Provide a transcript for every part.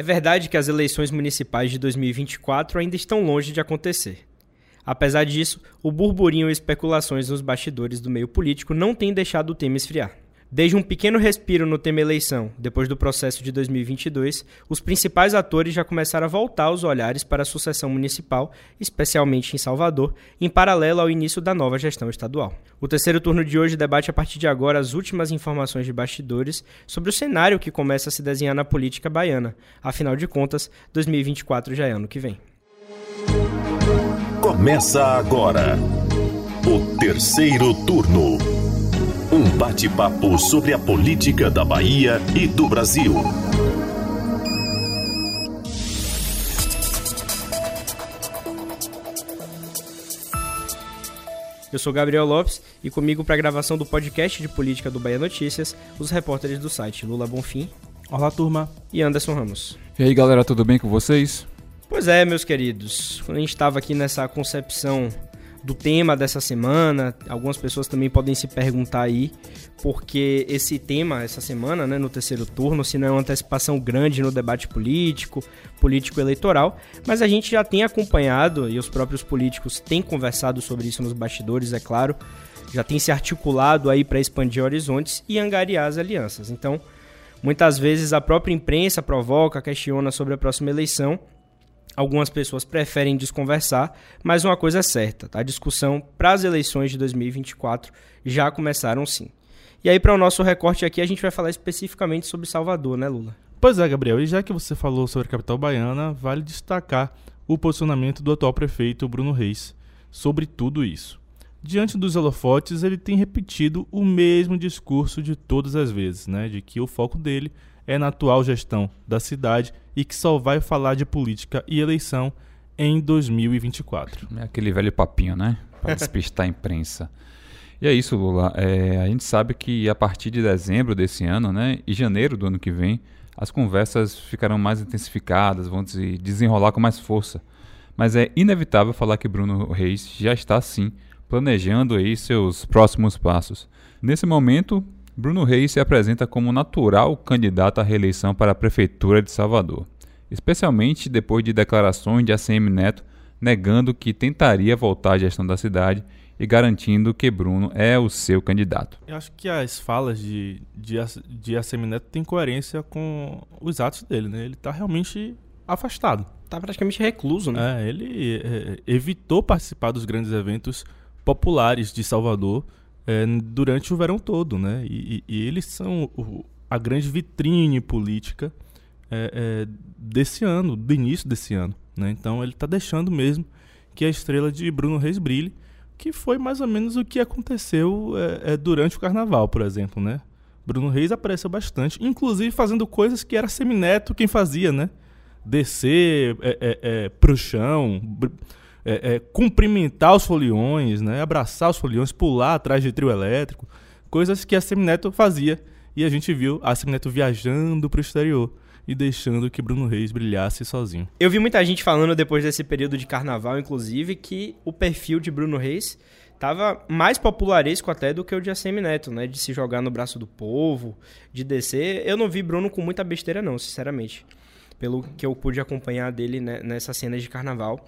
É verdade que as eleições municipais de 2024 ainda estão longe de acontecer. Apesar disso, o burburinho e especulações nos bastidores do meio político não têm deixado o tema esfriar. Desde um pequeno respiro no tema eleição, depois do processo de 2022, os principais atores já começaram a voltar os olhares para a sucessão municipal, especialmente em Salvador, em paralelo ao início da nova gestão estadual. O terceiro turno de hoje debate a partir de agora as últimas informações de bastidores sobre o cenário que começa a se desenhar na política baiana. Afinal de contas, 2024 já é ano que vem. Começa agora o terceiro turno. Um bate-papo sobre a política da Bahia e do Brasil. Eu sou Gabriel Lopes e comigo para a gravação do podcast de política do Bahia Notícias, os repórteres do site Lula Bonfim. Olá, turma. E Anderson Ramos. E aí, galera, tudo bem com vocês? Pois é, meus queridos. Quando a gente estava aqui nessa concepção do tema dessa semana. Algumas pessoas também podem se perguntar aí, porque esse tema, essa semana, né, no terceiro turno, se não é uma antecipação grande no debate político, político-eleitoral, mas a gente já tem acompanhado, e os próprios políticos têm conversado sobre isso nos bastidores, é claro, já tem se articulado aí para expandir horizontes e angariar as alianças. Então, muitas vezes a própria imprensa provoca, questiona sobre a próxima eleição Algumas pessoas preferem desconversar, mas uma coisa é certa, tá? a discussão para as eleições de 2024 já começaram sim. E aí, para o nosso recorte aqui, a gente vai falar especificamente sobre Salvador, né, Lula? Pois é, Gabriel, e já que você falou sobre a capital baiana, vale destacar o posicionamento do atual prefeito Bruno Reis sobre tudo isso. Diante dos holofotes, ele tem repetido o mesmo discurso de todas as vezes, né, de que o foco dele é na atual gestão da cidade e que só vai falar de política e eleição em 2024. É aquele velho papinho, né? Para despistar a imprensa. E é isso, Lula. É, a gente sabe que a partir de dezembro desse ano, né, e janeiro do ano que vem, as conversas ficarão mais intensificadas, vão se desenrolar com mais força. Mas é inevitável falar que Bruno Reis já está sim planejando aí seus próximos passos. Nesse momento, Bruno Reis se apresenta como natural candidato à reeleição para a Prefeitura de Salvador, especialmente depois de declarações de ACM Neto negando que tentaria voltar à gestão da cidade e garantindo que Bruno é o seu candidato. Eu acho que as falas de, de, de ACM Neto têm coerência com os atos dele, né? Ele está realmente afastado. Está praticamente recluso, né? É, ele é, evitou participar dos grandes eventos populares de Salvador é, durante o verão todo, né? E, e eles são o, a grande vitrine política é, é, desse ano, do início desse ano, né? Então ele está deixando mesmo que a estrela de Bruno Reis brilhe, que foi mais ou menos o que aconteceu é, é, durante o Carnaval, por exemplo, né? Bruno Reis apareceu bastante, inclusive fazendo coisas que era Semineto quem fazia, né? Descer é, é, é, pro chão, é, é, cumprimentar os foliões, né? abraçar os foliões, pular atrás de trio elétrico, coisas que a Semineto fazia. E a gente viu a Semineto viajando para o exterior e deixando que Bruno Reis brilhasse sozinho. Eu vi muita gente falando depois desse período de carnaval, inclusive, que o perfil de Bruno Reis estava mais popularesco até do que o de ACM Neto, né? De se jogar no braço do povo, de descer. Eu não vi Bruno com muita besteira, não, sinceramente. Pelo que eu pude acompanhar dele né, nessa cena de carnaval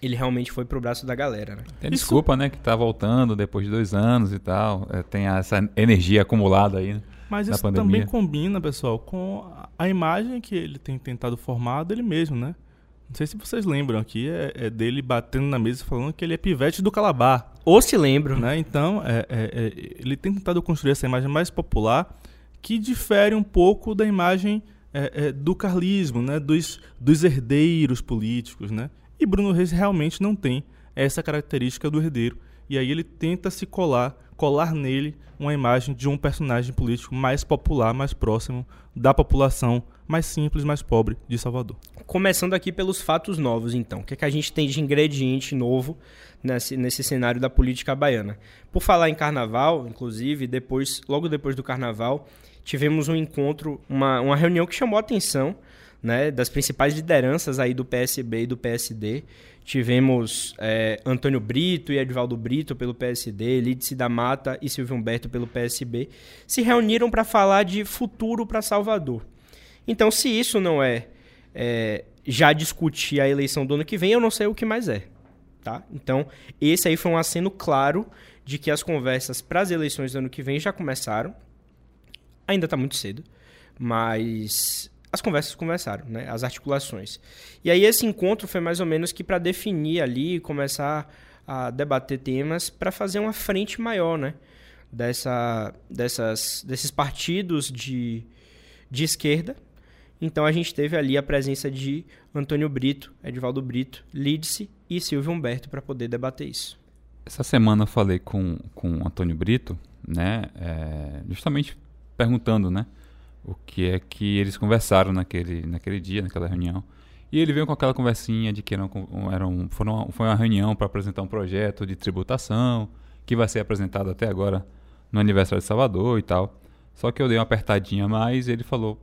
ele realmente foi pro braço da galera, né? Tem desculpa, né? Que tá voltando depois de dois anos e tal. É, tem essa energia acumulada aí. Mas isso pandemia. também combina, pessoal, com a imagem que ele tem tentado formar dele mesmo, né? Não sei se vocês lembram aqui, é, é dele batendo na mesa falando que ele é pivete do Calabar. Ou se lembram. Né? Então, é, é, é, ele tem tentado construir essa imagem mais popular que difere um pouco da imagem é, do carlismo, né? dos, dos herdeiros políticos, né? E Bruno Reis realmente não tem essa característica do herdeiro. E aí ele tenta se colar, colar nele uma imagem de um personagem político mais popular, mais próximo da população mais simples, mais pobre de Salvador. Começando aqui pelos fatos novos, então. O que, é que a gente tem de ingrediente novo nesse, nesse cenário da política baiana? Por falar em carnaval, inclusive, depois, logo depois do carnaval, tivemos um encontro, uma, uma reunião que chamou a atenção né, das principais lideranças aí do PSB e do PSD. Tivemos é, Antônio Brito e Edvaldo Brito pelo PSD, Lídice da Mata e Silvio Humberto pelo PSB, se reuniram para falar de futuro para Salvador. Então, se isso não é, é, já discutir a eleição do ano que vem, eu não sei o que mais é. Tá? Então, esse aí foi um aceno claro de que as conversas para as eleições do ano que vem já começaram. Ainda está muito cedo, mas as conversas começaram, né? as articulações. E aí esse encontro foi mais ou menos que para definir ali, começar a debater temas para fazer uma frente maior, né? Dessa, dessas, desses partidos de, de esquerda. Então a gente teve ali a presença de Antônio Brito, Edvaldo Brito, Lídice e Silvio Humberto para poder debater isso. Essa semana eu falei com, com Antônio Brito, né? É, justamente perguntando, né? O que é que eles conversaram naquele, naquele dia, naquela reunião. E ele veio com aquela conversinha de que era, era um, foram, foi uma reunião para apresentar um projeto de tributação que vai ser apresentado até agora no aniversário de Salvador e tal. Só que eu dei uma apertadinha a mais e ele falou,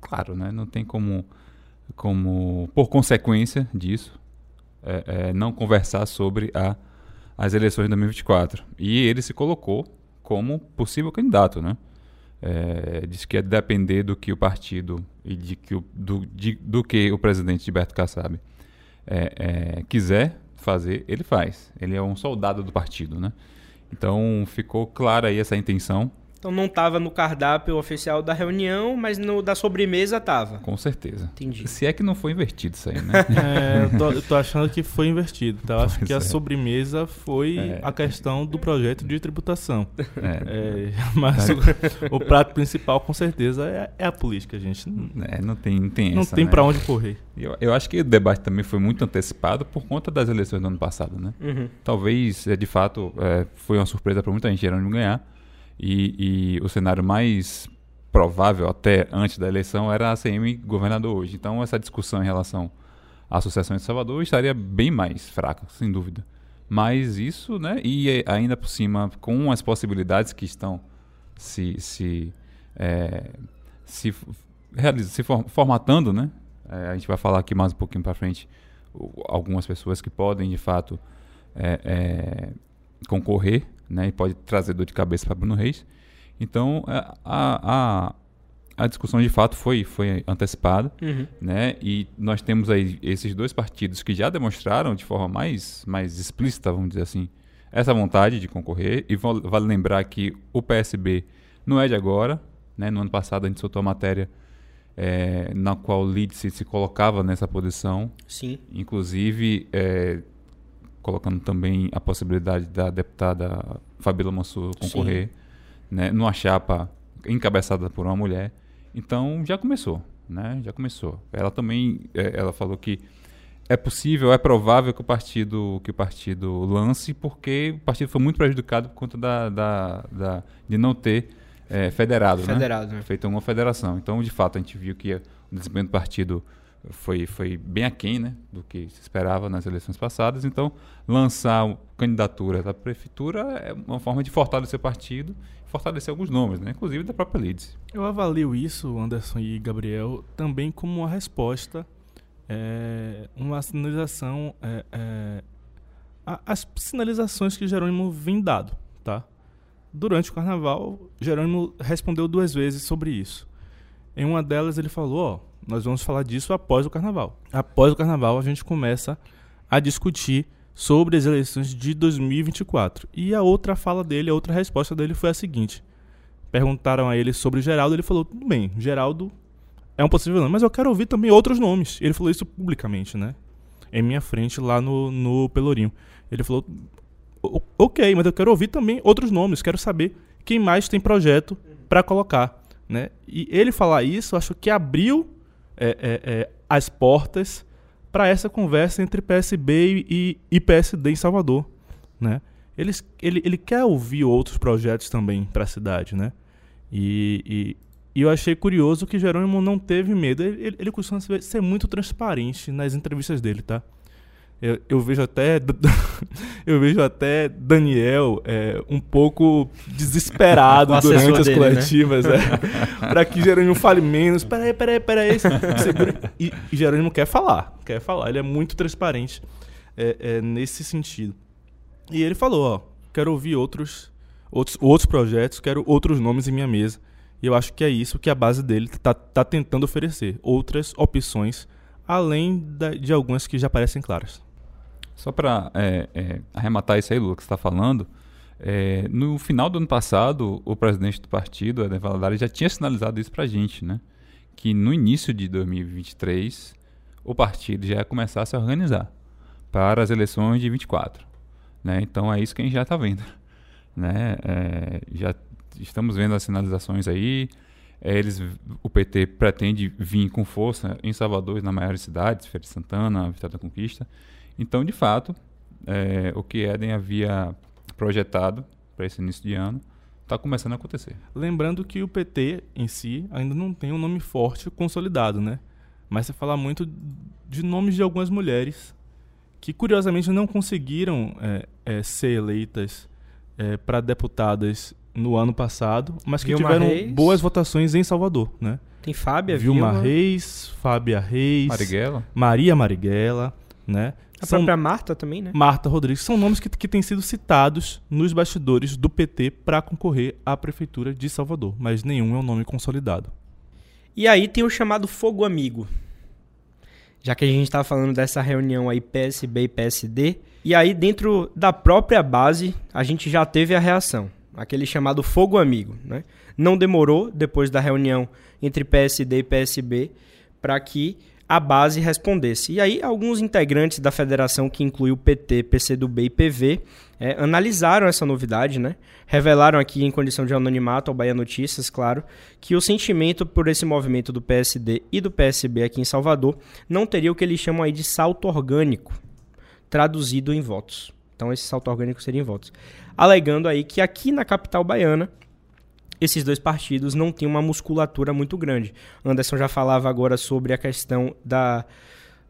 claro, né, não tem como, como por consequência disso, é, é, não conversar sobre a, as eleições de 2024. E ele se colocou como possível candidato, né? É, que é depender do que o partido e de que o, do, de, do que o presidente Gilberto Kassab é, é, quiser fazer, ele faz. Ele é um soldado do partido, né? Então ficou clara aí essa intenção então não estava no cardápio oficial da reunião, mas no da sobremesa estava. Com certeza. Entendi. Se é que não foi invertido isso aí, né? é, eu, tô, eu tô achando que foi invertido. Tá? Eu acho que é. a sobremesa foi é. a questão do projeto de tributação. É. é mas o, o, prato principal, com certeza, é, é a política, gente. É, não tem, não tem Não essa, tem né? para onde correr. Eu, eu acho que o debate também foi muito antecipado por conta das eleições do ano passado, né? Uhum. Talvez, de fato, foi uma surpresa para muita gente Jerônimo ganhar e, e o cenário mais provável até antes da eleição era a ACM governador hoje. Então essa discussão em relação à Associação de Salvador estaria bem mais fraca, sem dúvida. Mas isso, né, e ainda por cima, com as possibilidades que estão se, se, é, se, se formatando, né, é, a gente vai falar aqui mais um pouquinho para frente, algumas pessoas que podem, de fato, é, é concorrer né, e pode trazer dor de cabeça para Bruno Reis. Então, é, a, a, a, discussão de fato foi, foi antecipada, uhum. né, e nós temos aí esses dois partidos que já demonstraram de forma mais, mais explícita, vamos dizer assim, essa vontade de concorrer. E vale lembrar que o PSB não é de agora, né, no ano passado a gente soltou a matéria é, na qual o Lídice se colocava nessa posição. Sim. Inclusive, é, colocando também a possibilidade da deputada Fabíola Mansur concorrer né, numa chapa encabeçada por uma mulher. Então já começou, né? Já começou. Ela também, é, ela falou que é possível, é provável que o partido que o partido lance, porque o partido foi muito prejudicado por conta da, da, da de não ter é, federado, federado né? né? Feito uma federação. Então, de fato, a gente viu que o desempenho do partido foi, foi bem aquém né, do que se esperava nas eleições passadas. Então, lançar candidatura da prefeitura é uma forma de fortalecer o partido, fortalecer alguns nomes, né, inclusive da própria Leeds. Eu avalio isso, Anderson e Gabriel, também como uma resposta, é, uma sinalização, é, é, as sinalizações que Jerônimo vem dado. Tá? Durante o carnaval, Jerônimo respondeu duas vezes sobre isso. Em uma delas, ele falou: ó nós vamos falar disso após o carnaval. Após o carnaval, a gente começa a discutir sobre as eleições de 2024. E a outra fala dele, a outra resposta dele foi a seguinte: perguntaram a ele sobre Geraldo, ele falou: tudo bem, Geraldo é um possível nome, mas eu quero ouvir também outros nomes. Ele falou isso publicamente, né? Em minha frente, lá no, no Pelourinho. Ele falou: ok, mas eu quero ouvir também outros nomes, quero saber quem mais tem projeto para colocar. Né? E ele falar isso, acho que abriu é, é, é, as portas para essa conversa entre PSB e, e PSD em Salvador, né? Eles, ele, ele quer ouvir outros projetos também para a cidade, né? E, e, e, eu achei curioso que Jerônimo não teve medo. Ele, ele, ele costuma ser muito transparente nas entrevistas dele, tá? Eu, eu, vejo até eu vejo até Daniel é, um pouco desesperado durante as dele, né? coletivas né? é, para que Jerônimo fale menos. Peraí, peraí, peraí. E, e Jerônimo quer falar, quer falar. Ele é muito transparente é, é, nesse sentido. E ele falou, ó, quero ouvir outros, outros, outros projetos, quero outros nomes em minha mesa. E eu acho que é isso que a base dele está tá tentando oferecer. Outras opções, além da, de algumas que já parecem claras. Só para é, é, arrematar isso aí, Lula, que você está falando, é, no final do ano passado, o presidente do partido, Eden Valadares, já tinha sinalizado isso para a gente, né? Que no início de 2023, o partido já ia começar a se organizar para as eleições de 24. Né? Então é isso que a gente já está vendo. Né? É, já estamos vendo as sinalizações aí. É, eles, o PT pretende vir com força em Salvador e nas maiores cidades, Feira de Santana, Vitória da Conquista. Então, de fato, é, o que Eden havia projetado para esse início de ano está começando a acontecer. Lembrando que o PT em si ainda não tem um nome forte consolidado, né? Mas você fala muito de nomes de algumas mulheres que curiosamente não conseguiram é, é, ser eleitas é, para deputadas no ano passado, mas que Vilma tiveram Reis. boas votações em Salvador, né? Tem Fábia, Vilma Vilma, Reis, Fábia Reis, Marighella? Maria Marighella, né? A São- própria Marta também, né? Marta Rodrigues, são nomes que, que têm sido citados nos bastidores do PT para concorrer à prefeitura de Salvador, mas nenhum é um nome consolidado. E aí tem o chamado fogo amigo. Já que a gente tá falando dessa reunião aí PSB e PSD, e aí dentro da própria base a gente já teve a reação, aquele chamado fogo amigo, né? Não demorou depois da reunião entre PSD e PSB para que a base respondesse. E aí alguns integrantes da federação que inclui o PT, PCdoB e PV é, analisaram essa novidade, né? Revelaram aqui em condição de anonimato ao Bahia Notícias, claro, que o sentimento por esse movimento do PSD e do PSB aqui em Salvador não teria o que eles chamam aí de salto orgânico, traduzido em votos. Então esse salto orgânico seria em votos. Alegando aí que aqui na capital baiana esses dois partidos não têm uma musculatura muito grande. Anderson já falava agora sobre a questão da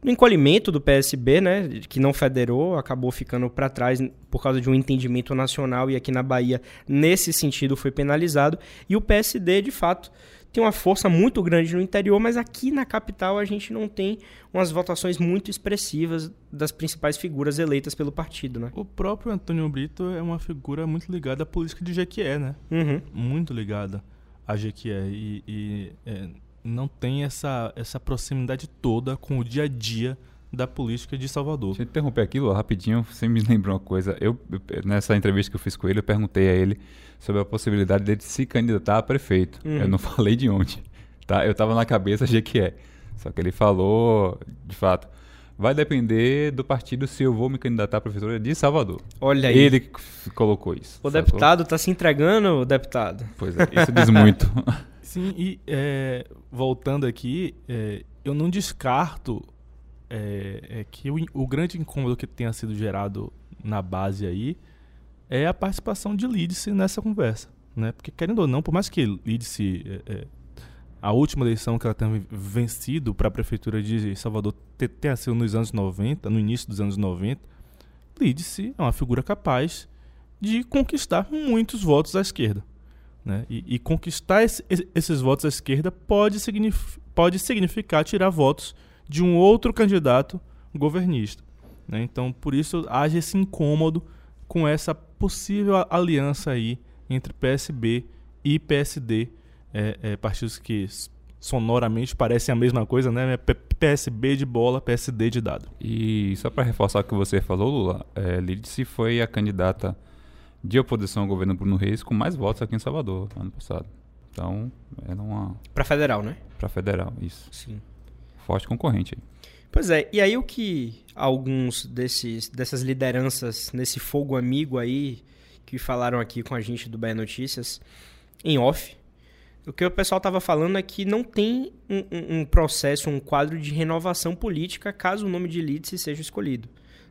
do encolhimento do PSB, né, que não federou, acabou ficando para trás por causa de um entendimento nacional e aqui na Bahia nesse sentido foi penalizado e o PSD de fato tem uma força muito grande no interior, mas aqui na capital a gente não tem umas votações muito expressivas das principais figuras eleitas pelo partido, né? O próprio Antônio Brito é uma figura muito ligada à política de Jequié, né? Uhum. Muito ligada a Jequié e, e, é, não tem essa, essa proximidade toda com o dia a dia da política de Salvador. Deixa eu interromper aquilo rapidinho, você me lembrou uma coisa. Eu- nessa entrevista que eu fiz com ele, eu perguntei a ele sobre a possibilidade dele se candidatar a prefeito. Uhum. Eu não falei de onde, tá? Eu tava na cabeça de que é. Só que ele falou, de fato, vai depender do partido se eu vou me candidatar a prefeitura de Salvador. Olha aí. Ele colocou isso. O sacou? deputado tá se entregando, deputado. Pois é, isso diz muito. Sim, e é, voltando aqui, é, eu não descarto é, é que o, o grande incômodo que tenha sido gerado na base aí é a participação de Lídice nessa conversa. Né? Porque, querendo ou não, por mais que Lídice, é, é, a última eleição que ela tenha vencido para a prefeitura de Salvador te- tenha sido nos anos 90, no início dos anos 90, Lídice é uma figura capaz de conquistar muitos votos à esquerda. Né? E, e conquistar esse- esse- esses votos à esquerda pode, signif- pode significar tirar votos de um outro candidato governista. né? Então, por isso, haja esse incômodo com essa possível aliança aí entre PSB e PSD, é, é, partidos que sonoramente parecem a mesma coisa, né? PSB de bola, PSD de dado. E só para reforçar o que você falou, Lula, é, Lídice foi a candidata de oposição ao governo Bruno Reis com mais votos aqui em Salvador ano passado. Então, era uma Pra federal, né? para federal, isso. Sim. Forte concorrente aí. Pois é, e aí o que alguns desses, dessas lideranças nesse fogo amigo aí, que falaram aqui com a gente do Bahia Notícias, em off, o que o pessoal tava falando é que não tem um, um- processo, um quadro de renovação política caso o nome de Lídice seja escolhido.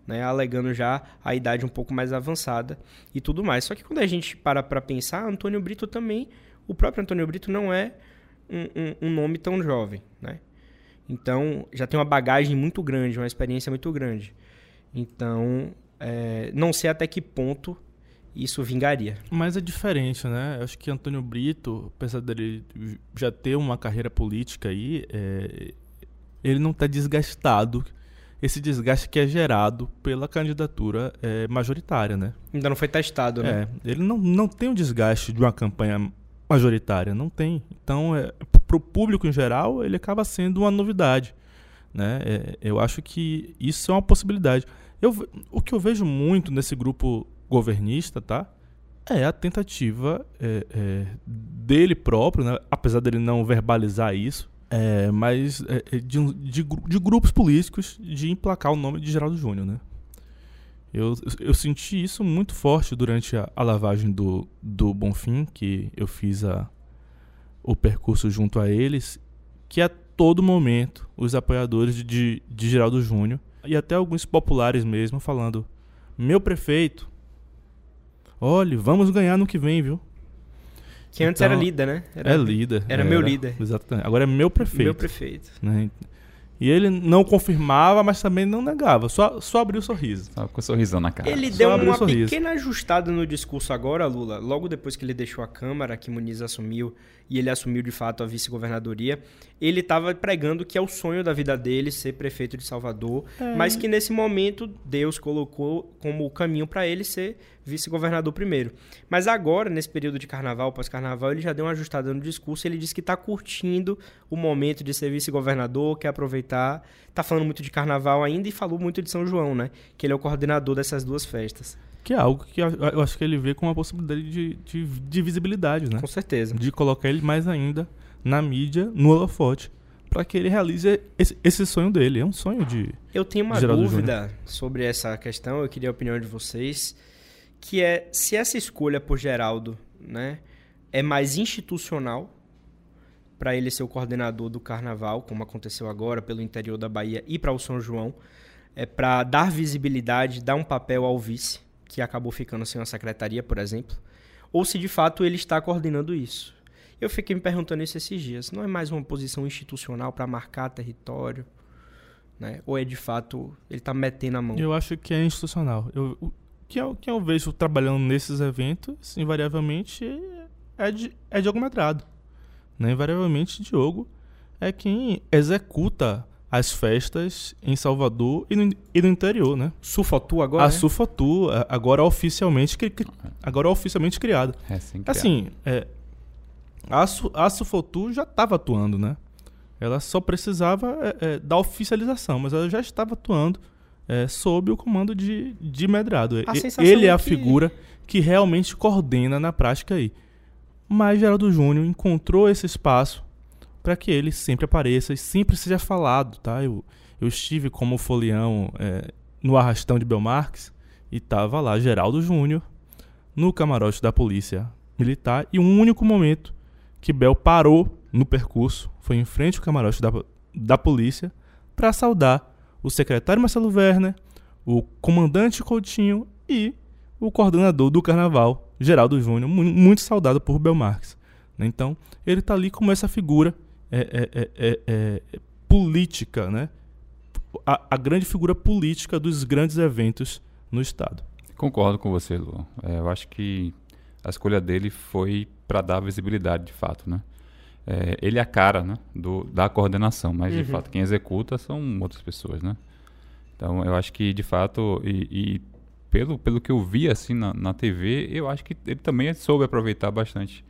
Né, alegando já a idade um pouco mais avançada e tudo mais. Só que quando a gente para para pensar, Antônio Brito também, o próprio Antônio Brito não é um- um nome tão jovem, né? Então, já tem uma bagagem muito grande, uma experiência muito grande. Então, é, não sei até que ponto isso vingaria. Mas é diferente, né? Eu acho que Antônio Brito, apesar dele já ter uma carreira política aí, é, ele não está desgastado. Esse desgaste que é gerado pela candidatura é, majoritária, né? Ainda não foi testado, né? É, ele não, não tem o desgaste de uma campanha majoritária. Não tem. Então, é, para o público em geral, ele acaba sendo uma novidade. Né? É, eu acho que isso é uma possibilidade. Eu, o que eu vejo muito nesse grupo governista, tá? É a tentativa é, é, dele próprio, né? apesar dele não verbalizar isso, é, mas é, é, de, de, de, grupos políticos de emplacar o nome de Geraldo Júnior, né? Eu, eu senti isso muito forte durante a, a, lavagem do, do Bonfim, que eu fiz a, o percurso junto a eles, que a todo momento os apoiadores de, de Geraldo Júnior e até alguns populares mesmo falando: Meu prefeito, olhe, vamos ganhar no que vem, viu? Que antes então, era líder, né? Era, é líder. Era, era, meu líder. Exatamente. Agora é meu prefeito. Meu prefeito. Né? E ele não confirmava, mas também não negava. Só, só abriu o sorriso. Só com um sorrisão na cara. Ele só deu uma pequena ajustada no discurso agora, Lula. Logo depois que ele deixou a Câmara, que Muniz assumiu e ele assumiu de fato a vice-governadoria, ele estava pregando que é o sonho da vida dele ser prefeito de Salvador, é. mas que nesse momento Deus colocou como caminho para ele ser vice-governador primeiro. Mas agora, nesse período de carnaval, pós-carnaval, ele já deu uma ajustada no discurso, ele disse que está curtindo o momento de ser vice-governador, quer aproveitar, está falando muito de carnaval ainda e falou muito de São João, né? Que ele é o coordenador dessas duas festas. Que é algo que eu acho que ele vê com uma possibilidade de, de, de visibilidade, né? Com certeza. De colocar ele mais ainda na mídia, no holofote, para que ele realize esse, esse, sonho dele. É um sonho de. Eu tenho uma dúvida sobre essa questão, eu queria a opinião de vocês, que é se essa escolha por Geraldo né, é mais institucional para ele ser o coordenador do carnaval, como aconteceu agora pelo interior da Bahia e para o São João, é para dar visibilidade, dar um papel ao vice que acabou ficando sem uma secretaria, por exemplo, ou se de fato ele está coordenando isso. Eu fiquei me perguntando isso esses dias. Não é mais uma posição institucional para marcar território? Né? Ou é de fato ele está metendo a mão? Eu acho que é institucional. Eu, o que eu, que eu vejo trabalhando nesses eventos, invariavelmente, é de, é Diogo Medrado. Né? Invariavelmente, Diogo é quem executa as festas em Salvador e no, e no interior, né? Sufotu agora? A é? Sufotu, agora oficialmente, agora oficialmente criada. É assim, assim é, a, a Sufotu já estava atuando, né? Ela só precisava é, é, da oficialização, mas ela já estava atuando é, sob o comando de, de Medrado. Ele é a que... figura que realmente coordena na prática aí. Mas Geraldo Júnior encontrou esse espaço para que ele sempre apareça e sempre seja falado, tá? Eu, eu estive como folião é, no arrastão de Belmarques e tava lá Geraldo Júnior no camarote da polícia militar e um único momento que Bel parou no percurso foi em frente ao camarote da, da polícia para saudar o secretário Marcelo Werner, o comandante Coutinho e o coordenador do carnaval, Geraldo Júnior, muito saudado por Belmarques. Então, ele está ali como essa figura é é, é, é, é, política, né? A, a, grande figura política dos grandes eventos no Estado. Concordo com você, Lu. eu acho que a escolha dele foi para dar visibilidade, de fato, né? ele é a cara né, do, da coordenação, mas de uhum. fato quem executa são outras pessoas, né? Então eu acho que de fato e, e pelo, pelo que eu vi assim na, na TV, eu acho que ele também soube aproveitar bastante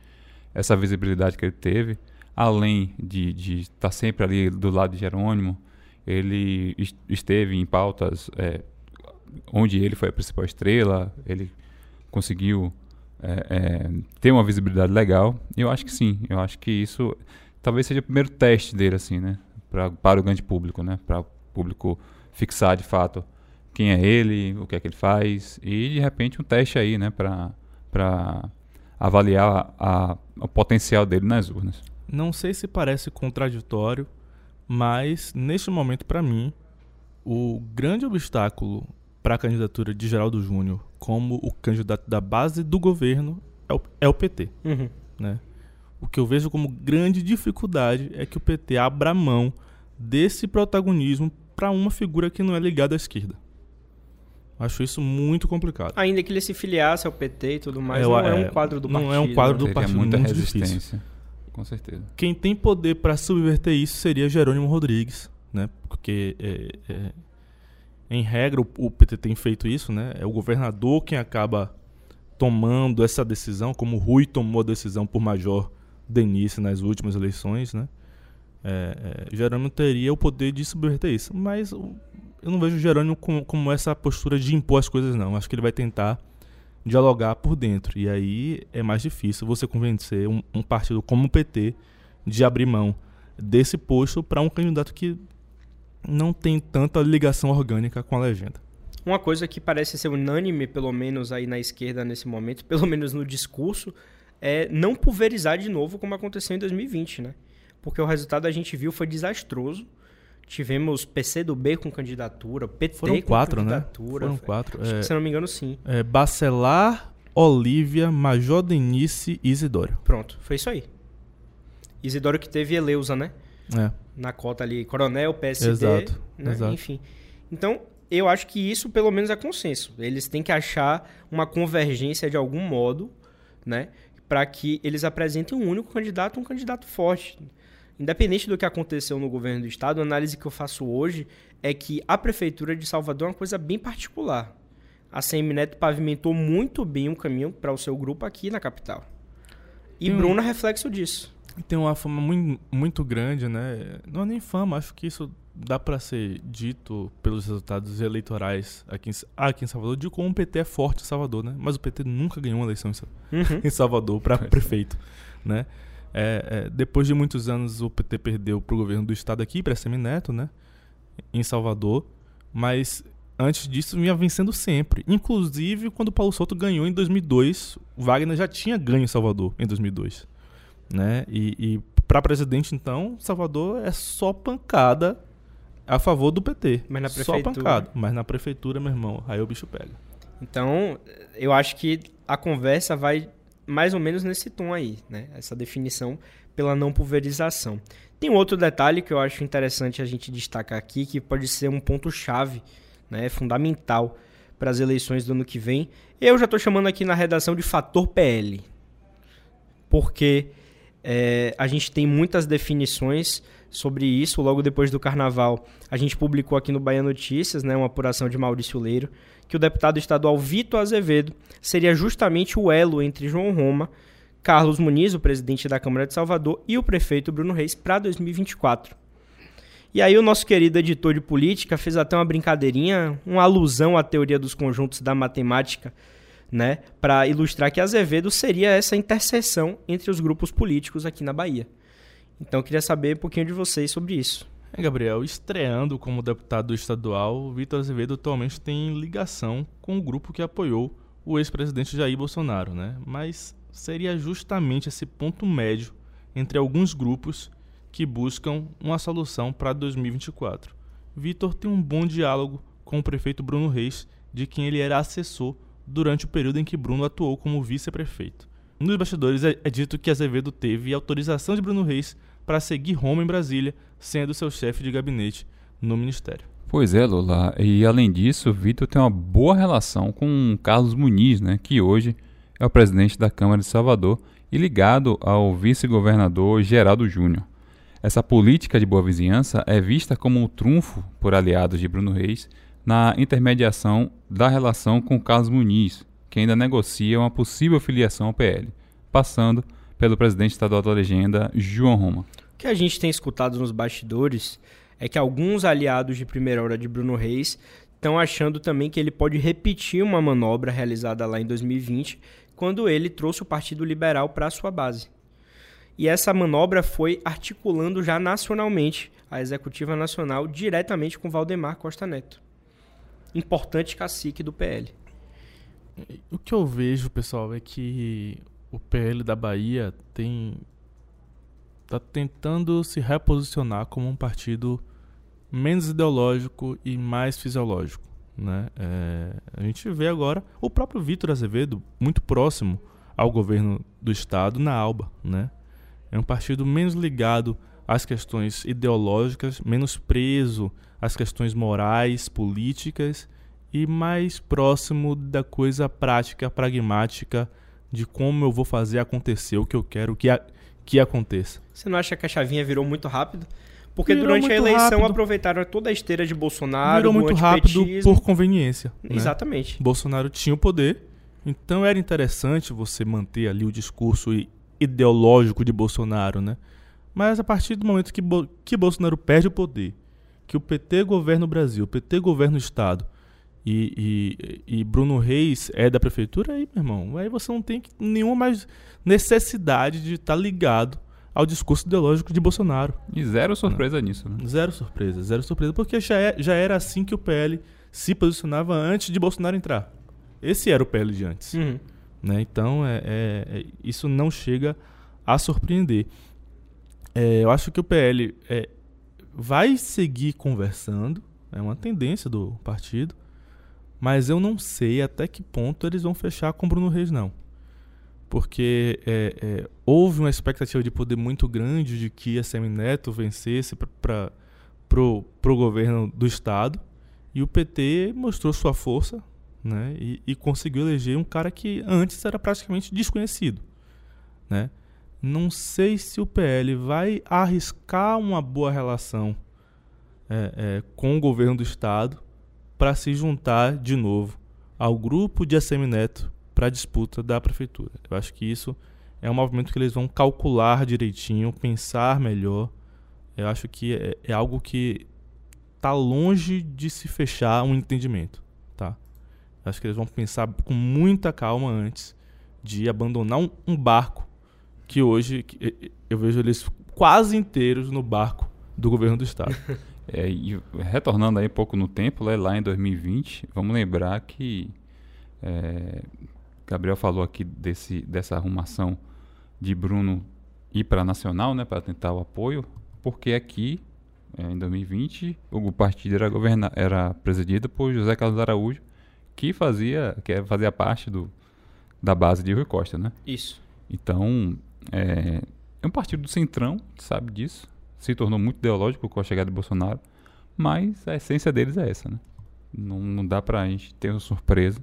essa visibilidade que ele teve além de, estar tá sempre ali do lado de Jerônimo, ele esteve em pautas é, onde ele foi a principal estrela, ele conseguiu é, é, ter uma visibilidade legal. Eu acho que sim, eu acho que isso talvez seja o primeiro teste dele, assim, né? Pra, para o grande público, né? Para o público fixar de fato quem é ele, o que é que ele faz e de repente um teste aí, né? Para avaliar a, a, o potencial dele nas urnas. Não sei se parece contraditório, mas neste momento, para mim, o grande obstáculo para a candidatura de Geraldo Júnior como o candidato da base do governo é o, é o PT. Uhum. Né? O que eu vejo como grande dificuldade é que o PT abra mão desse protagonismo para uma figura que não é ligada à esquerda. Acho isso muito complicado. Ainda que ele se filiasse ao PT e tudo mais, eu, não é, é, um quadro do não partido. Não é um quadro do Teria partido. muita muito resistência. Difícil. Com certeza. Quem tem poder para subverter isso seria Jerônimo Rodrigues, né? Porque é, é, em regra o, o, PT tem feito isso, né? É o governador quem acaba tomando essa decisão, como Rui tomou a decisão por Major Denise nas últimas eleições, né? É, é, Jerônimo teria o poder de subverter isso. Mas eu não vejo Jerônimo como, como, essa postura de impor as coisas, não. Acho que ele vai tentar dialogar por dentro. E aí é mais difícil você convencer um, um partido como o PT de abrir mão desse posto para um candidato que não tem tanta ligação orgânica com a legenda. Uma coisa que parece ser unânime, pelo menos aí na esquerda nesse momento, pelo menos no discurso, é não pulverizar de novo como aconteceu em 2020, né? Porque o resultado a gente viu foi desastroso. Tivemos PC do B com candidatura, PT Foram com quatro, né? candidatura. Foram quatro. Acho É, que, se não me engano, sim. é, Bacelar, Olívia, Major Denise e Isidório. Pronto, foi isso aí. Isidoro que teve Eleusa, né? É. Na cota ali, Coronel, PSD, Exato, né? exato. enfim. Então, eu acho que isso pelo menos é consenso. Eles têm que achar uma convergência de algum modo, né? Para que eles apresentem um único candidato, um candidato forte. Independente do que aconteceu no governo do estado, a análise que eu faço hoje é que a prefeitura de Salvador é uma coisa bem particular. A CM Neto pavimentou muito bem um caminho para o seu grupo aqui na capital. E Tem um- Bruno é reflexo disso. Tem uma fama muito, muito grande, né? Não é nem fama, acho que isso dá para ser dito pelos resultados eleitorais aqui em, aqui em Salvador, de como o PT é forte em Salvador, né? Mas o PT nunca ganhou uma eleição em, Uhum. em Salvador para prefeito, né? É, é, depois de muitos anos o PT perdeu pro governo do estado aqui, para Semineto, né? Em Salvador, mas antes disso vinha vencendo sempre. Inclusive quando o Paulo Souto ganhou em 2002, o Wagner já tinha ganho em Salvador em 2002, né? E, e para presidente então, Salvador é só pancada a favor do PT. Mas na Só prefeitura- pancada. Mas na prefeitura, meu irmão, aí o bicho pega. Então, eu acho que a conversa vai mais ou menos nesse tom aí, né? Essa definição pela não pulverização. Tem outro detalhe que eu acho interessante a gente destacar aqui, que pode ser um ponto-chave, né? Fundamental para as eleições do ano que vem. Eu já estou chamando aqui na redação de fator PL. Porque é, a gente tem muitas definições sobre isso. Logo depois do carnaval, a gente publicou aqui no Bahia Notícias, né, uma apuração de Maurício Leiro, que o deputado estadual Vitor Azevedo seria justamente o elo entre João Roma, Carlos Muniz, o presidente da Câmara de Salvador, e o prefeito Bruno Reis para 2024. E aí o nosso querido editor de política fez até uma brincadeirinha, uma alusão à teoria dos conjuntos da matemática, né, para ilustrar que Azevedo seria essa interseção entre os grupos políticos aqui na Bahia. Então eu queria saber um pouquinho de vocês sobre isso. É, Gabriel, estreando como deputado estadual, Vitor Azevedo atualmente tem ligação com o grupo que apoiou o ex-presidente Jair Bolsonaro, né? Mas seria justamente esse ponto médio entre alguns grupos que buscam uma solução para 2024. Vitor tem um bom diálogo com o prefeito Bruno Reis, de quem ele era assessor durante o período em que Bruno atuou como vice-prefeito. Nos bastidores é, é dito que Azevedo teve autorização de Bruno Reis para seguir Roma em Brasília, sendo seu chefe de gabinete no ministério. Pois é, Lula. E além disso, Vitor tem uma boa relação com Carlos Muniz, né, que hoje é o presidente da Câmara de Salvador e ligado ao vice-governador Geraldo Júnior. Essa política de boa vizinhança é vista como um trunfo por aliados de Bruno Reis na intermediação da relação com Carlos Muniz, que ainda negocia uma possível filiação ao PL, passando pelo presidente estadual da legenda, João Roma. O que a gente tem escutado nos bastidores é que alguns aliados de primeira hora de Bruno Reis estão achando também que ele pode repetir uma manobra realizada lá em 2020, quando ele trouxe o Partido Liberal para sua base. E essa manobra foi articulando já nacionalmente a Executiva Nacional diretamente com Valdemar Costa Neto. Importante cacique do PL. O que eu vejo, pessoal, é que o PL da Bahia tem tá tentando se reposicionar como um partido menos ideológico e mais fisiológico, né? É, a gente vê agora o próprio Vitor Azevedo muito próximo ao governo do estado na Alba, né? É um partido menos ligado às questões ideológicas, menos preso às questões morais, políticas e mais próximo da coisa prática, pragmática de como eu vou fazer acontecer o que eu quero que, a, que aconteça. Você não acha que a chavinha virou muito rápido? Porque Virou durante a eleição rápido. aproveitaram toda a esteira de Bolsonaro, Virou muito rápido por conveniência. né? Exatamente. Bolsonaro tinha o poder Então era interessante você manter ali o discurso ideológico de Bolsonaro, né? Mas a partir do momento que, Bo que Bolsonaro perde o poder, que o PT governa o Brasil, o PT governa o Estado e, e, e Bruno Reis é da prefeitura, aí, meu irmão, aí você não tem nenhuma mais necessidade de estar tá ligado ao discurso ideológico de Bolsonaro. E zero surpresa né? nisso, né? Zero surpresa, zero surpresa, porque já, é, já era assim que o PL se posicionava antes de Bolsonaro entrar. Esse era o PL de antes. Uhum. Né? Então, é, é, é, isso não chega a surpreender. É, eu acho que o PL é, vai seguir conversando, é uma tendência do partido, mas eu não sei até que ponto eles vão fechar com Bruno Reis, não. Porque é, é, houve uma expectativa de poder muito grande de que a Semineto vencesse para o governo do Estado. E o PT mostrou sua força né, e, e, conseguiu eleger um cara que antes era praticamente desconhecido. Né? Não sei se o PL vai arriscar uma boa relação é, é, com o governo do Estado para se juntar de novo ao grupo de Assemineto para a disputa da prefeitura. Eu acho que isso é um movimento que eles vão calcular direitinho, pensar melhor. Eu acho que é, é algo que está longe de se fechar um entendimento, tá? Acho que eles vão pensar com muita calma antes de abandonar um, um barco que hoje eu vejo eles quase inteiros no barco do governo do estado. É, e retornando aí um pouco no tempo, né, lá em 2020, vamos lembrar que é, Gabriel falou aqui desse, dessa arrumação de Bruno ir para a Nacional, né, para tentar o apoio, porque aqui, é, em 2020, o partido era, governa, era presidido por José Carlos Araújo, que fazia, que fazia parte do, da base de Rui Costa, né? Isso. Então, é, é um partido do centrão, sabe disso, se tornou muito ideológico com a chegada de Bolsonaro, mas a essência deles é essa, né? Não, não dá pra gente ter uma surpresa,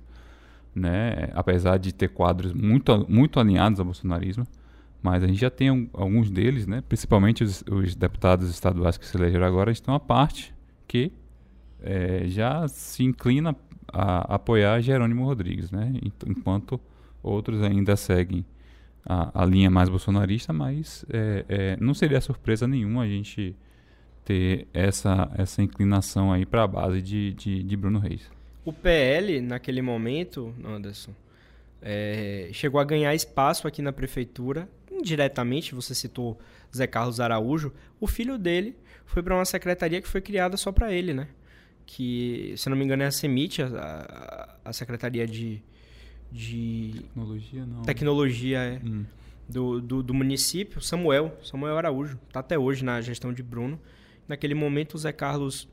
né? Apesar de ter quadros muito, muito alinhados ao bolsonarismo, mas a gente já tem alguns deles, né? Principalmente os, os, deputados estaduais que se elegeram agora, estão a parte que é, já se inclina a, a apoiar Jerônimo Rodrigues, né? Enquanto outros ainda seguem a, a linha mais bolsonarista, mas é, é, não seria surpresa nenhuma a gente ter essa, essa inclinação aí para a base de, de, de, Bruno Reis. O PL, naquele momento, Anderson, é, chegou a ganhar espaço aqui na prefeitura, indiretamente, você citou Zé Carlos Araújo, o filho dele foi para uma secretaria que foi criada só para ele, né? Que, se não me engano, é a CEMIT, a, a, a Secretaria de, de tecnologia, não. Tecnologia é, hum. do, do, do, município, Samuel, Samuel Araújo, está até hoje na gestão de Bruno. Naquele momento o Zé Carlos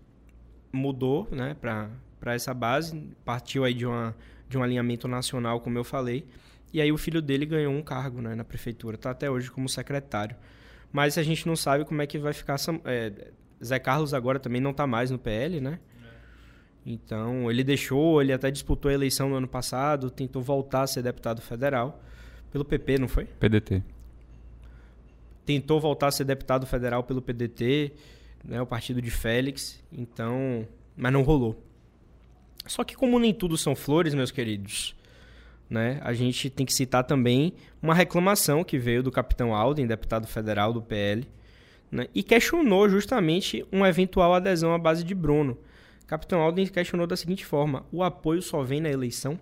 mudou, né, para essa base, partiu aí de uma de um alinhamento nacional, como eu falei, e aí o filho dele ganhou um cargo, né, na prefeitura, está até hoje como secretário. Mas a gente não sabe como é que vai ficar é, Zé Carlos agora também não está mais no PL, né? Então, ele deixou, ele até disputou a eleição no ano passado, tentou voltar a ser deputado federal pelo PP, não foi? PDT. Tentou voltar a ser deputado federal pelo PDT, né, o partido de Félix, então, mas não rolou. Só que como nem tudo são flores, meus queridos, né, a gente tem que citar também uma reclamação que veio do capitão Alden, deputado federal do PL, né, e questionou justamente uma eventual adesão à base de Bruno. Capitão Alden questionou da seguinte forma: o apoio só vem na eleição?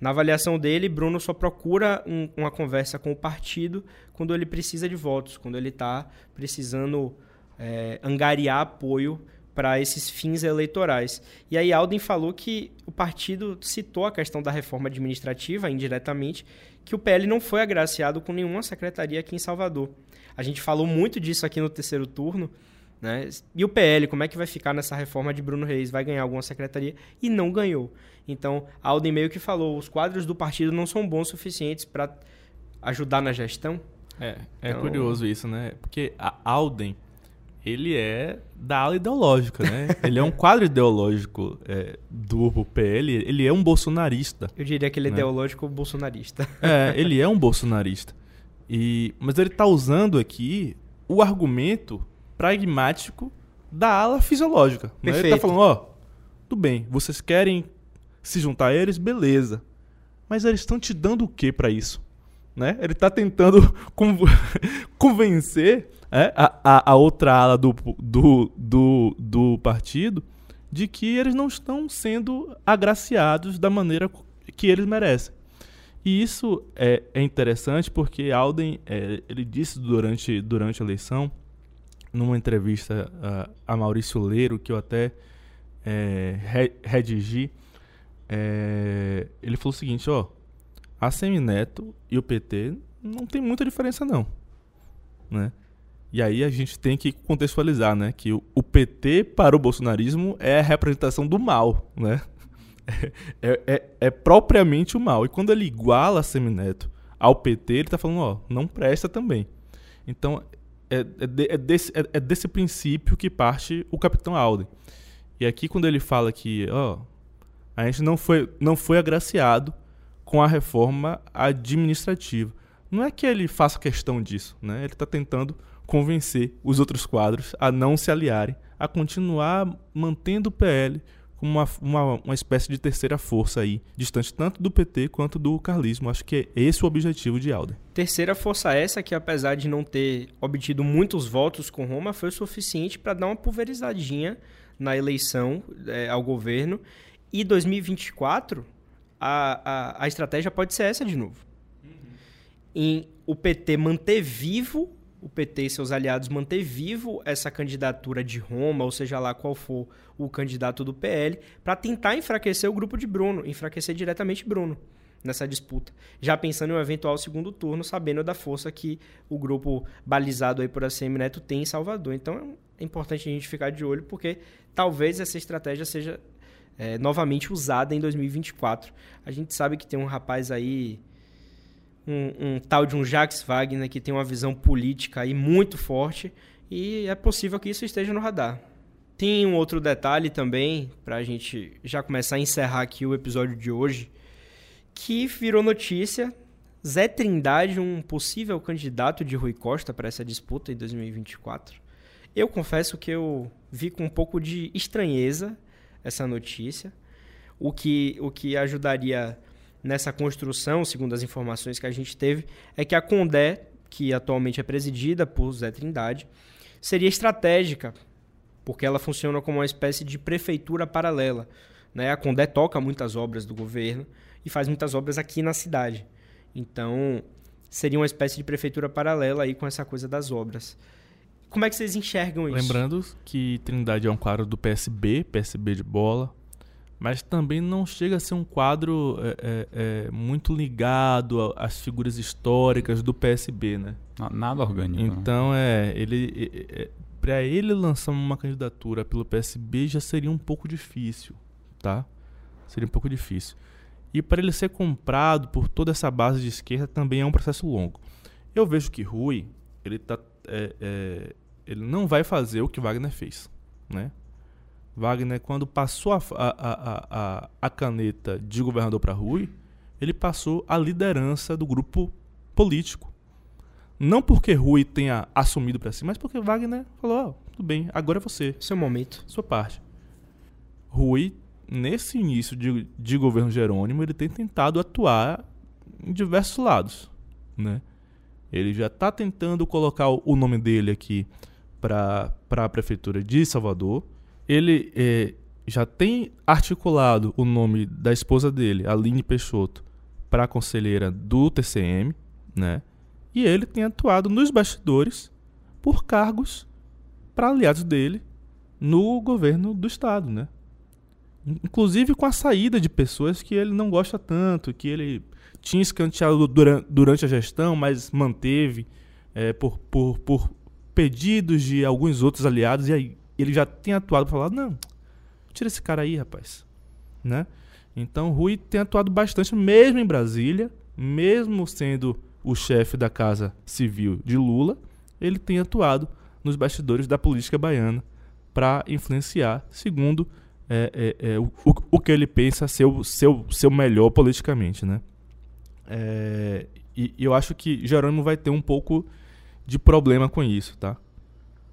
Na avaliação dele, Bruno só procura um, uma conversa com o partido quando ele precisa de votos, quando ele está precisando é, angariar apoio para esses fins eleitorais. E aí Alden falou que o partido citou a questão da reforma administrativa, indiretamente, que o PL não foi agraciado com nenhuma secretaria aqui em Salvador. A gente falou muito disso aqui no terceiro turno, né? E o PL, como é que vai ficar nessa reforma de Bruno Reis? Vai ganhar alguma secretaria? E não ganhou. Então, Alden meio que falou, os quadros do partido não são bons suficientes para ajudar na gestão. É, é então... curioso isso, né? Porque a Alden, ele é da ala ideológica, né? ele é um quadro ideológico é, do PL, ele é um bolsonarista. Eu diria que ele é né? ideológico bolsonarista. É, ele é um bolsonarista. E, mas ele está usando aqui o argumento pragmático da ala fisiológica. Né? Ele tá falando, ó, tudo bem, vocês querem se juntar a eles, beleza. Mas eles estão te dando o que para isso? Né? Ele está tentando convencer é, a, a, a, outra ala do, do, do, do partido de que eles não estão sendo agraciados da maneira que eles merecem. E isso é, é interessante porque Alden é, ele disse durante, durante a eleição, numa entrevista uh, a Maurício Leiro, que eu até é, re redigi, é, ele falou o seguinte, ó, a Semineto e o PT não tem muita diferença não, né? E aí a gente tem que contextualizar, né? Que o, o PT para o bolsonarismo é a representação do mal, né? É, é, é, propriamente o mal. E quando ele iguala a Semineto ao PT, ele está falando, ó, não presta também. Então, é, é, é, desse, é, é, desse princípio que parte o Capitão Alden. E aqui quando ele fala que, a gente não foi, não foi agraciado com a reforma administrativa. Não é que ele faça questão disso, né? Ele está tentando convencer os outros quadros a não se aliarem, a continuar mantendo o PL como uma, uma, uma espécie de terceira força aí, distante tanto do PT quanto do carlismo. Acho que é esse o objetivo de Alder. Terceira força essa que, apesar de não ter obtido muitos votos com Roma, foi o suficiente para dar uma pulverizadinha na eleição é, ao governo. E 2024, a, a, a estratégia pode ser essa de novo. Uhum. Em o PT manter vivo o PT e seus aliados manter vivo essa candidatura de Roma, ou seja lá qual for o candidato do PL, para tentar enfraquecer o grupo de Bruno, enfraquecer diretamente Bruno nessa disputa. Já pensando em um eventual segundo turno, sabendo da força que o grupo balizado aí por ACM Neto tem em Salvador. Então é importante a gente ficar de olho, porque talvez essa estratégia seja é, novamente usada em 2024. A gente sabe que tem um rapaz aí um, um, tal de um Jacques Wagner que tem uma visão política aí muito forte e é possível que isso esteja no radar. Tem um outro detalhe também, para a gente já começar a encerrar aqui o episódio de hoje, que virou notícia. Zé Trindade, um possível candidato de Rui Costa para essa disputa em 2024. Eu confesso que eu vi com um pouco de estranheza essa notícia, o que, o que ajudaria nessa construção, segundo as informações que a gente teve, é que a Condé, que atualmente é presidida por Zé Trindade, seria estratégica, porque ela funciona como uma espécie de prefeitura paralela. Né? A Condé toca muitas obras do governo e faz muitas obras aqui na cidade. Então, seria uma espécie de prefeitura paralela aí com essa coisa das obras. Como é que vocês enxergam isso? Lembrando que Trindade é um quadro do PSB, PSB de bola, mas também não chega a ser um quadro é, é, é muito ligado às figuras históricas do PSB, né? Nada orgânico. Né? Então é ele é, para ele lançar uma candidatura pelo PSB já seria um pouco difícil, tá? Seria um pouco difícil. E para ele ser comprado por toda essa base de esquerda também é um processo longo. Eu vejo que Rui ele tá é, é, ele não vai fazer o que Wagner fez, né? Wagner, quando passou a, a, a, a caneta de governador para Rui, ele passou a liderança do grupo político. Não porque Rui tenha assumido para si, mas porque Wagner falou: oh, tudo bem, agora é você. Seu momento. Sua parte. Rui, nesse início de, de governo Jerônimo, ele tem tentado atuar em diversos lados. Né? Ele já está tentando colocar o nome dele aqui para a prefeitura de Salvador ele é, já tem articulado o nome da esposa dele, Aline Peixoto, para conselheira do TCM, né? E ele tem atuado nos bastidores por cargos para aliados dele no governo do estado, né? Inclusive com a saída de pessoas que ele não gosta tanto, que ele tinha escanteado durante, durante a gestão, mas manteve é, por, por, por pedidos de alguns outros aliados, e aí ele já tem atuado para falar, não, tira esse cara aí, rapaz. Né? Então, Rui tem atuado bastante, mesmo em Brasília, mesmo sendo o chefe da Casa Civil de Lula, ele tem atuado nos bastidores da política baiana para influenciar, segundo é, é, é, o, o, que ele pensa ser o seu, seu melhor politicamente. Né? É, e, e eu acho que Jerônimo vai ter um pouco de problema com isso, tá?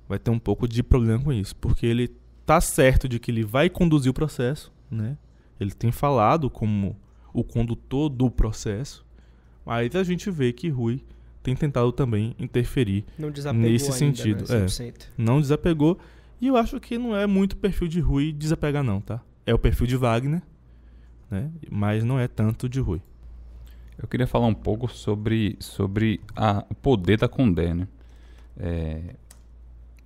Vai ter um pouco de problema com isso, porque ele tá certo de que ele vai conduzir o processo, né? Ele tem falado como o condutor do processo, mas a gente vê que Rui tem tentado também interferir nesse ainda, sentido. Né? É, não desapegou. E eu acho que não é muito perfil de Rui desapegar, não, tá? É o perfil de Wagner, né? mas não é tanto de Rui. Eu queria falar um pouco sobre, sobre a, o poder da Condé. Né? É,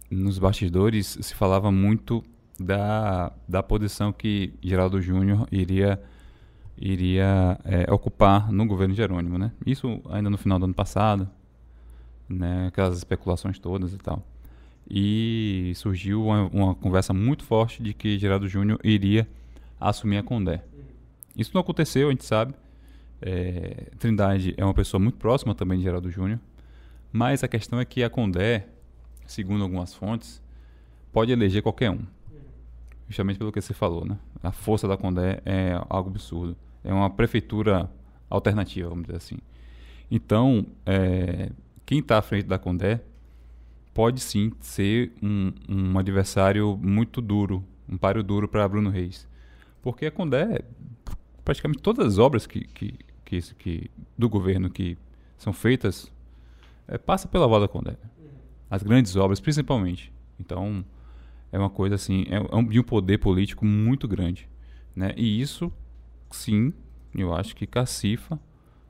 nos bastidores se falava muito da, da posição que Geraldo Júnior iria, iria é, ocupar no governo Jerônimo. Né? Isso ainda no final do ano passado, né? aquelas especulações todas e tal. E surgiu uma, uma conversa muito forte de que Geraldo Júnior iria assumir a Condé. Isso não aconteceu, a gente sabe. É, Trindade é uma pessoa muito próxima também de Geraldo Júnior. Mas a questão é que a Condé, segundo algumas fontes, pode eleger qualquer um. Justamente pelo que você falou, né? A força da Condé é algo absurdo. É uma prefeitura alternativa, vamos dizer assim. Então, é, quem está à frente da Condé pode sim ser um, um adversário muito duro, um páreo duro para Bruno Reis. Porque a Condé, praticamente todas as obras que, que, que, que do governo que são feitas, é, passa pela voz da Condé. As grandes obras, principalmente. Então, é uma coisa assim, é, é um, de um poder político muito grande. Né? E isso, sim, eu acho que cacifa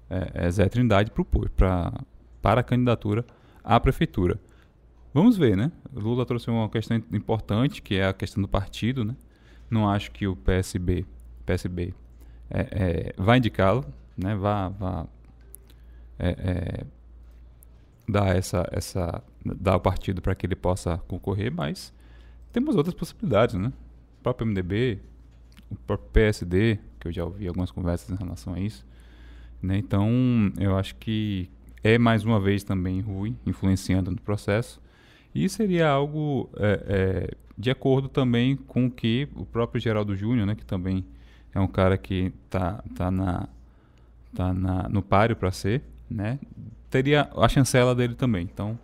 é, é Zé Trindade pro, pra, para a candidatura à prefeitura. Vamos ver, né? Lula trouxe uma questão importante, que é a questão do partido, né? Não acho que o PSB, PSB é, é, vai indicá-lo, né? Vá, vá é, é dar essa, essa, dar o partido para que ele possa concorrer, mas temos outras possibilidades, né? O próprio MDB, o próprio PSD, que eu já ouvi algumas conversas em relação a isso, né? Então, eu acho que é mais uma vez também Rui influenciando no processo e seria algo é, é, de acordo também com o que o próprio Geraldo Júnior, né, que também é um cara que está tá na, tá na, no páreo para ser, né, teria a chancela dele também. Então,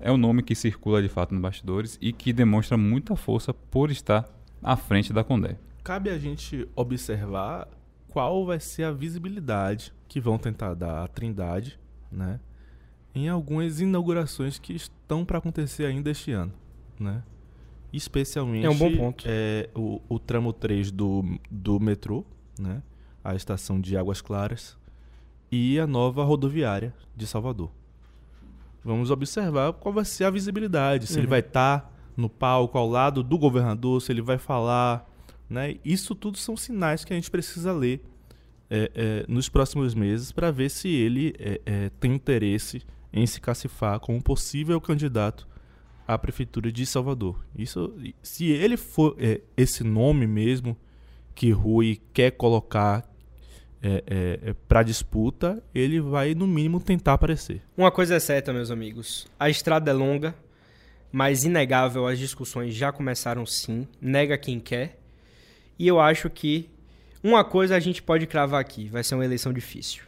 é um nome que circula de fato nos bastidores e que demonstra muita força por estar à frente da Condé. Cabe a gente observar qual vai ser a visibilidade que vão tentar dar à Trindade, né? em algumas inaugurações que estão para acontecer ainda este ano, né? Especialmente é um bom ponto. É, o, o tramo 3 do, do metrô, né? A estação de Águas Claras e a nova rodoviária de Salvador. Vamos observar qual vai ser a visibilidade, se uhum. ele vai estar tá no palco ao lado do governador, se ele vai falar, né? Isso tudo são sinais que a gente precisa ler é, é, nos próximos meses para ver se ele é, é, tem interesse em se cacifar como possível candidato à prefeitura de Salvador. Isso, se ele for é, esse nome mesmo que Rui quer colocar é, é, é para disputa, ele vai no mínimo tentar aparecer. Uma coisa é certa, meus amigos: a estrada é longa, mas inegável as discussões já começaram sim. Nega quem quer. E eu acho que uma coisa a gente pode cravar aqui: vai ser uma eleição difícil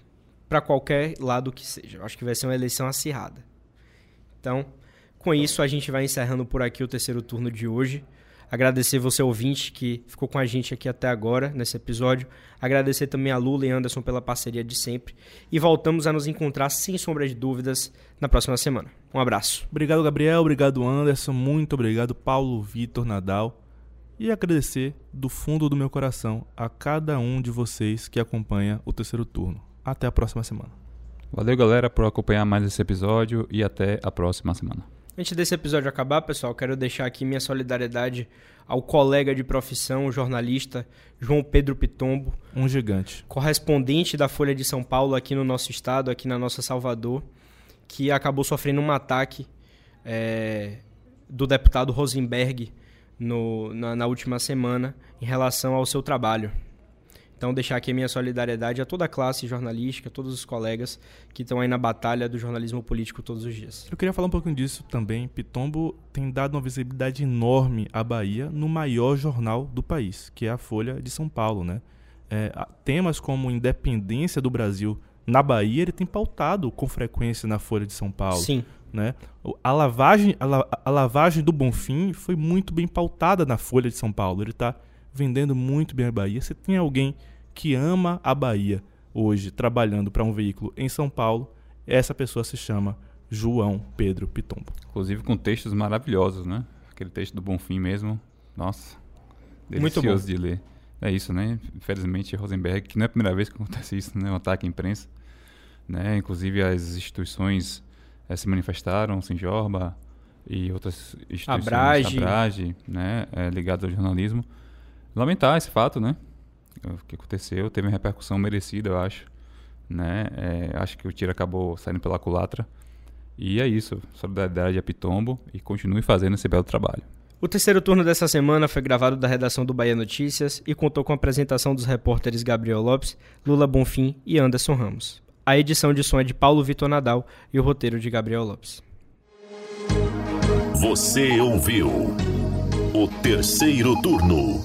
para qualquer lado que seja. Eu acho que vai ser uma eleição acirrada. Então, com isso, a gente vai encerrando por aqui o terceiro turno de hoje. Agradecer você, ouvinte, que ficou com a gente aqui até agora, nesse episódio. Agradecer também a Lula e Anderson pela parceria de sempre. E voltamos a nos encontrar, sem sombra de dúvidas, na próxima semana. Um abraço. Obrigado, Gabriel. Obrigado, Anderson. Muito obrigado, Paulo Vitor Nadal. E agradecer do fundo do meu coração a cada um de vocês que acompanha o terceiro turno. Até a próxima semana. Valeu, galera, por acompanhar mais esse episódio e até a próxima semana. Antes desse episódio acabar, pessoal, quero deixar aqui minha solidariedade ao colega de profissão, o jornalista João Pedro Pitombo. Um gigante. Correspondente da Folha de São Paulo aqui no nosso estado, aqui na nossa Salvador, que acabou sofrendo um ataque é, do deputado Rosenberg no, na, na última semana em relação ao seu trabalho. Então, deixar aqui a minha solidariedade a toda a classe jornalística, a todos os colegas que estão aí na batalha do jornalismo político todos os dias. Eu queria falar um pouquinho disso também. Pitombo tem dado uma visibilidade enorme à Bahia no maior jornal do país, que é a Folha de São Paulo, né? É, temas como independência do Brasil na Bahia, ele tem pautado com frequência na Folha de São Paulo. Sim. Né? A, lavagem, a, la, a lavagem do Bonfim foi muito bem pautada na Folha de São Paulo. Ele está vendendo muito bem a Bahia. Você tem alguém que ama a Bahia, hoje trabalhando para um veículo em São Paulo, essa pessoa se chama João Pedro Pitombo. Inclusive com textos maravilhosos, né? Aquele texto do Bonfim mesmo. Nossa. Muito Delicioso de ler. É isso, né? Infelizmente, Rosenberg, que não é a primeira vez que acontece isso, né? Um ataque à imprensa. Né? Inclusive, as instituições eh, se manifestaram, Sinjorba e outras instituições, Abrage. Abrage né? eh, ligadas ao jornalismo. Lamentar esse fato, né? O que aconteceu, teve uma repercussão merecida, eu acho. Né? Eh, acho que o tiro acabou saindo pela culatra. E é isso. Solidariedade a Pitombo e continue fazendo esse belo trabalho. O terceiro turno dessa semana foi gravado da redação do Bahia Notícias e contou com a apresentação dos repórteres Gabriel Lopes, Lula Bonfim e Anderson Ramos. A edição de som é de Paulo Vitor Nadal e o roteiro de Gabriel Lopes. Você ouviu o terceiro turno,